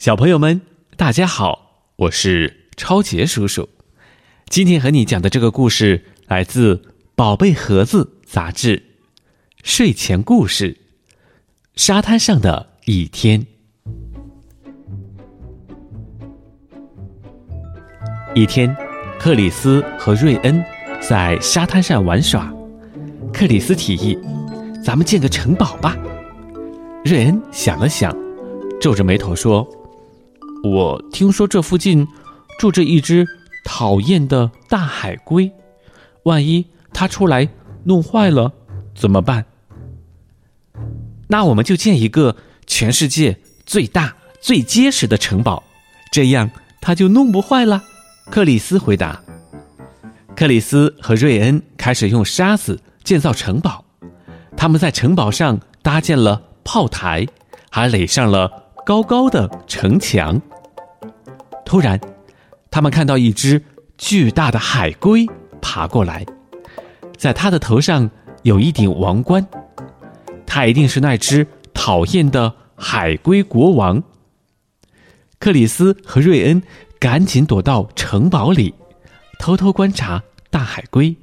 小朋友们，大家好，我是超杰叔叔。今天和你讲的这个故事来自《宝贝盒子》杂志睡前故事。沙滩上的一天，一天，克里斯和瑞恩在沙滩上玩耍。克里斯提议：“咱们建个城堡吧。”瑞恩想了想，皱着眉头说。我听说这附近住着一只讨厌的大海龟，万一它出来弄坏了怎么办？那我们就建一个全世界最大、最结实的城堡，这样它就弄不坏了。克里斯回答。克里斯和瑞恩开始用沙子建造城堡，他们在城堡上搭建了炮台，还垒上了高高的城墙。突然，他们看到一只巨大的海龟爬过来，在它的头上有一顶王冠，它一定是那只讨厌的海龟国王。克里斯和瑞恩赶紧躲到城堡里，偷偷观察大海龟。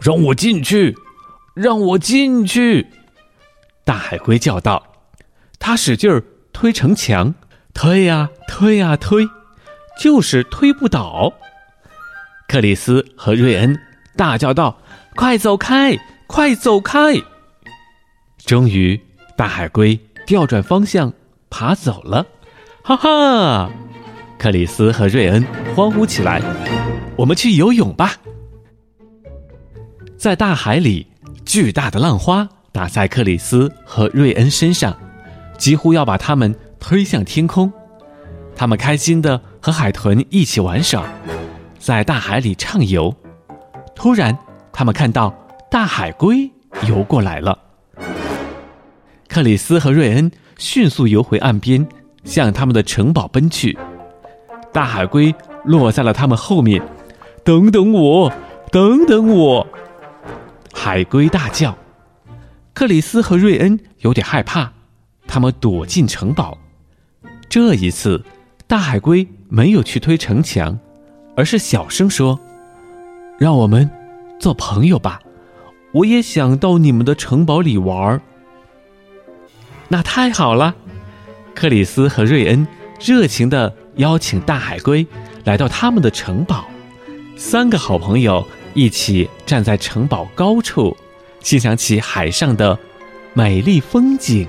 让我进去，让我进去！大海龟叫道，他使劲儿推城墙。推呀推呀推，就是推不倒。克里斯和瑞恩大叫道：“快走开，快走开！”终于，大海龟调转方向爬走了。哈哈！克里斯和瑞恩欢呼起来：“我们去游泳吧！”在大海里，巨大的浪花打在克里斯和瑞恩身上，几乎要把他们。推向天空，他们开心的和海豚一起玩耍，在大海里畅游。突然，他们看到大海龟游过来了。克里斯和瑞恩迅速游回岸边，向他们的城堡奔去。大海龟落在了他们后面。等等我，等等我！海龟大叫。克里斯和瑞恩有点害怕，他们躲进城堡。这一次，大海龟没有去推城墙，而是小声说：“让我们做朋友吧，我也想到你们的城堡里玩。”那太好了，克里斯和瑞恩热情的邀请大海龟来到他们的城堡。三个好朋友一起站在城堡高处，欣赏起海上的美丽风景。